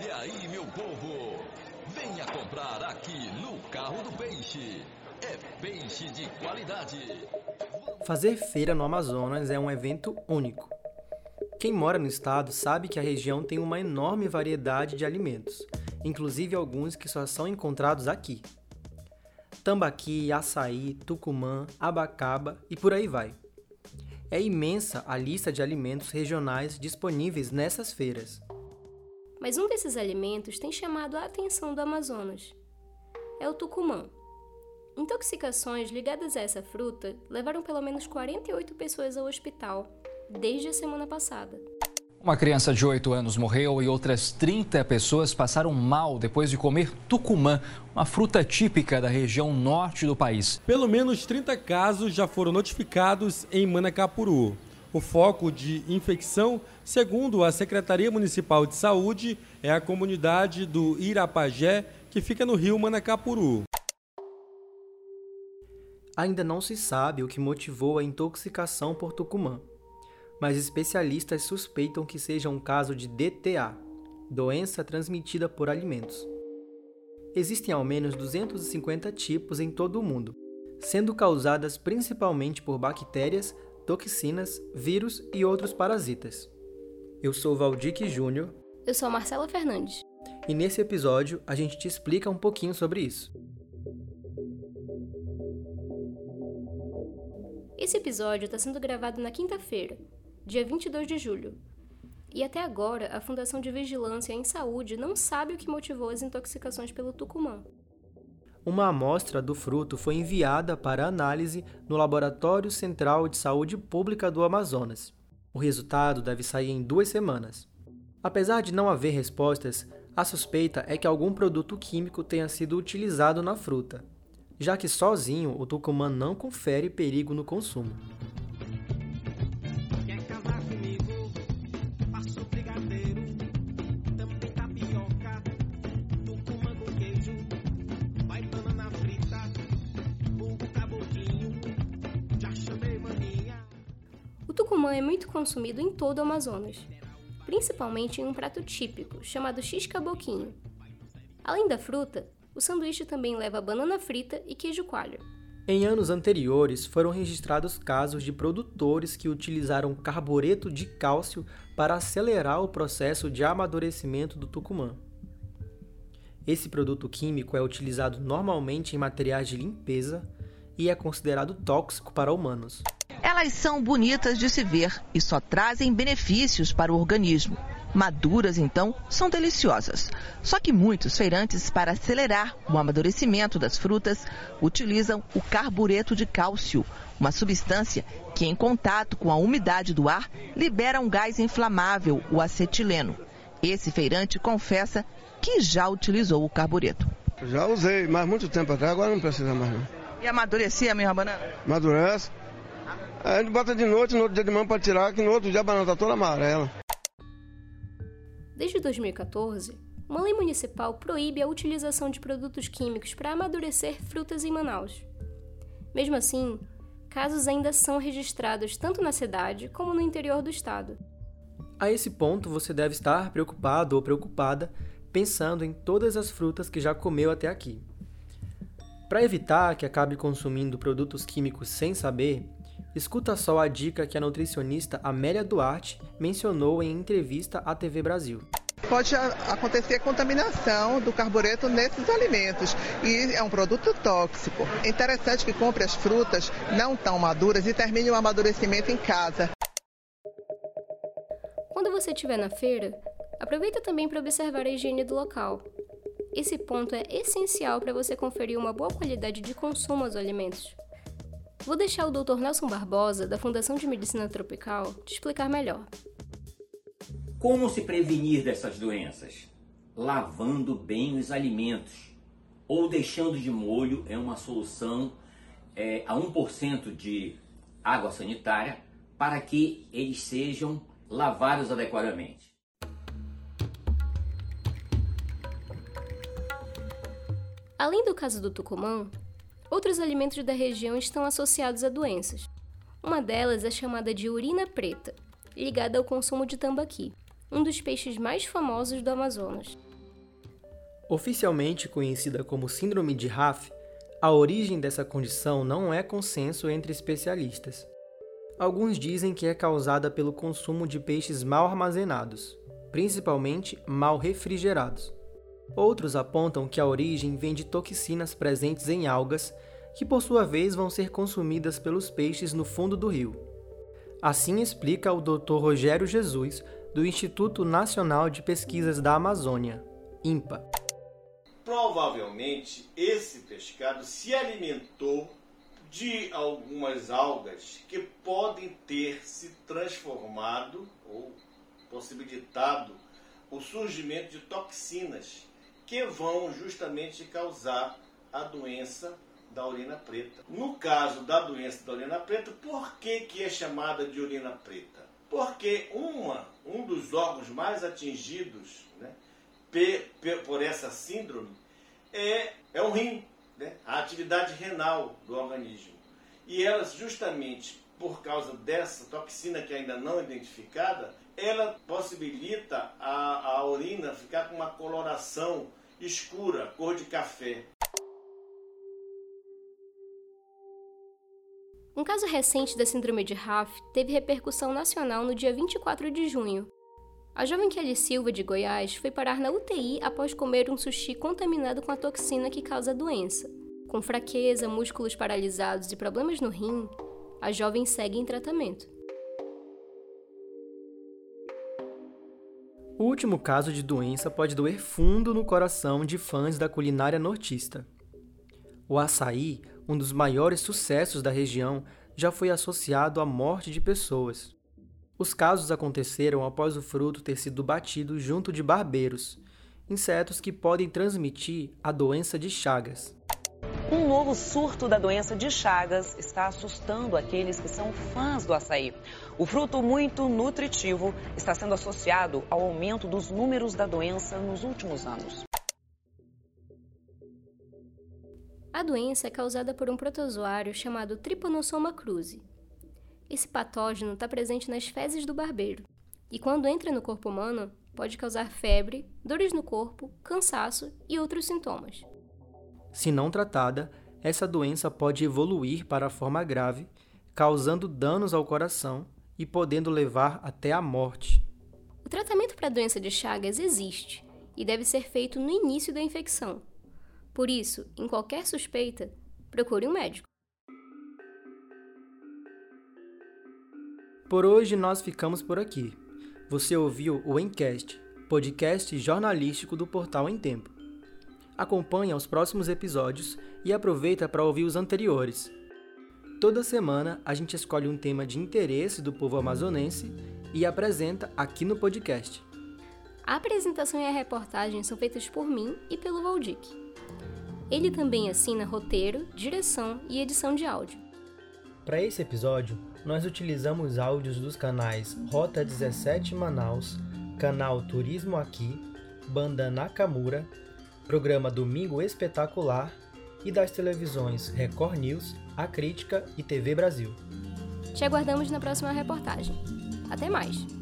Olha aí, meu povo! Venha comprar aqui no Carro do Peixe. É peixe de qualidade. Fazer feira no Amazonas é um evento único. Quem mora no estado sabe que a região tem uma enorme variedade de alimentos, inclusive alguns que só são encontrados aqui. Tambaqui, açaí, tucumã, abacaba e por aí vai. É imensa a lista de alimentos regionais disponíveis nessas feiras. Mas um desses alimentos tem chamado a atenção do Amazonas. É o tucumã. Intoxicações ligadas a essa fruta levaram pelo menos 48 pessoas ao hospital desde a semana passada. Uma criança de 8 anos morreu e outras 30 pessoas passaram mal depois de comer tucumã, uma fruta típica da região norte do país. Pelo menos 30 casos já foram notificados em Manacapuru. O foco de infecção, segundo a Secretaria Municipal de Saúde, é a comunidade do Irapajé, que fica no rio Manacapuru. Ainda não se sabe o que motivou a intoxicação por tucumã mas especialistas suspeitam que seja um caso de DTA, doença transmitida por alimentos. Existem ao menos 250 tipos em todo o mundo, sendo causadas principalmente por bactérias, toxinas, vírus e outros parasitas. Eu sou Valdique Júnior. Eu sou Marcela Fernandes. E nesse episódio a gente te explica um pouquinho sobre isso. Esse episódio está sendo gravado na quinta-feira, dia 22 de julho. E até agora, a Fundação de Vigilância em Saúde não sabe o que motivou as intoxicações pelo tucumã. Uma amostra do fruto foi enviada para análise no Laboratório Central de Saúde Pública do Amazonas. O resultado deve sair em duas semanas. Apesar de não haver respostas, a suspeita é que algum produto químico tenha sido utilizado na fruta, já que sozinho o tucumã não confere perigo no consumo. É muito consumido em todo o Amazonas, principalmente em um prato típico chamado x-caboquinho. Além da fruta, o sanduíche também leva banana frita e queijo coalho. Em anos anteriores, foram registrados casos de produtores que utilizaram carbureto de cálcio para acelerar o processo de amadurecimento do tucumã. Esse produto químico é utilizado normalmente em materiais de limpeza e é considerado tóxico para humanos. Elas são bonitas de se ver e só trazem benefícios para o organismo. Maduras, então, são deliciosas. Só que muitos feirantes, para acelerar o amadurecimento das frutas, utilizam o carbureto de cálcio, uma substância que, em contato com a umidade do ar, libera um gás inflamável, o acetileno. Esse feirante confessa que já utilizou o carbureto. Já usei, mas muito tempo atrás, agora não precisa mais não. E amadurecia a minha banana? Amadurece. A gente bota de noite, no outro dia de manhã para tirar, que no outro dia a banana está toda amarela. Desde 2014, uma lei municipal proíbe a utilização de produtos químicos para amadurecer frutas em Manaus. Mesmo assim, casos ainda são registrados tanto na cidade como no interior do estado. A esse ponto, você deve estar preocupado ou preocupada pensando em todas as frutas que já comeu até aqui. Para evitar que acabe consumindo produtos químicos sem saber, Escuta só a dica que a nutricionista Amélia Duarte mencionou em entrevista à TV Brasil. Pode acontecer contaminação do carbureto nesses alimentos e é um produto tóxico. É interessante que compre as frutas não tão maduras e termine o amadurecimento em casa. Quando você estiver na feira, aproveita também para observar a higiene do local. Esse ponto é essencial para você conferir uma boa qualidade de consumo aos alimentos. Vou deixar o Dr. Nelson Barbosa, da Fundação de Medicina Tropical, te explicar melhor. Como se prevenir dessas doenças? Lavando bem os alimentos ou deixando de molho é uma solução é, a 1% de água sanitária para que eles sejam lavados adequadamente. Além do caso do Tucumã, Outros alimentos da região estão associados a doenças. Uma delas é chamada de urina preta, ligada ao consumo de tambaqui, um dos peixes mais famosos do Amazonas. Oficialmente conhecida como Síndrome de Raff, a origem dessa condição não é consenso entre especialistas. Alguns dizem que é causada pelo consumo de peixes mal armazenados, principalmente mal refrigerados. Outros apontam que a origem vem de toxinas presentes em algas, que por sua vez vão ser consumidas pelos peixes no fundo do rio. Assim explica o Dr. Rogério Jesus, do Instituto Nacional de Pesquisas da Amazônia, INPA. Provavelmente esse pescado se alimentou de algumas algas que podem ter se transformado ou possibilitado o surgimento de toxinas que vão justamente causar a doença da urina preta. No caso da doença da urina preta, por que, que é chamada de urina preta? Porque uma, um dos órgãos mais atingidos né, por essa síndrome é, é o rim, né, a atividade renal do organismo. E elas, justamente por causa dessa toxina que ainda não identificada, ela possibilita a, a urina ficar com uma coloração escura, cor de café. Um caso recente da síndrome de Raff teve repercussão nacional no dia 24 de junho. A jovem Kelly Silva, de Goiás, foi parar na UTI após comer um sushi contaminado com a toxina que causa a doença. Com fraqueza, músculos paralisados e problemas no rim, a jovem segue em tratamento. O último caso de doença pode doer fundo no coração de fãs da culinária nortista. O açaí, um dos maiores sucessos da região, já foi associado à morte de pessoas. Os casos aconteceram após o fruto ter sido batido junto de barbeiros, insetos que podem transmitir a doença de Chagas. Um novo surto da doença de Chagas está assustando aqueles que são fãs do açaí. O fruto muito nutritivo está sendo associado ao aumento dos números da doença nos últimos anos. A doença é causada por um protozoário chamado Trypanosoma cruzi. Esse patógeno está presente nas fezes do barbeiro e, quando entra no corpo humano, pode causar febre, dores no corpo, cansaço e outros sintomas. Se não tratada, essa doença pode evoluir para a forma grave, causando danos ao coração e podendo levar até a morte. O tratamento para a doença de Chagas existe e deve ser feito no início da infecção. Por isso, em qualquer suspeita, procure um médico. Por hoje nós ficamos por aqui. Você ouviu o Encast, podcast jornalístico do portal Em Tempo. Acompanhe os próximos episódios e aproveita para ouvir os anteriores. Toda semana a gente escolhe um tema de interesse do povo amazonense e apresenta aqui no podcast. A apresentação e a reportagem são feitas por mim e pelo Valdic. Ele também assina roteiro, direção e edição de áudio. Para esse episódio, nós utilizamos áudios dos canais Rota 17 Manaus, canal Turismo Aqui, Banda Nakamura programa Domingo Espetacular e das televisões Record News, A Crítica e TV Brasil. Te aguardamos na próxima reportagem. Até mais!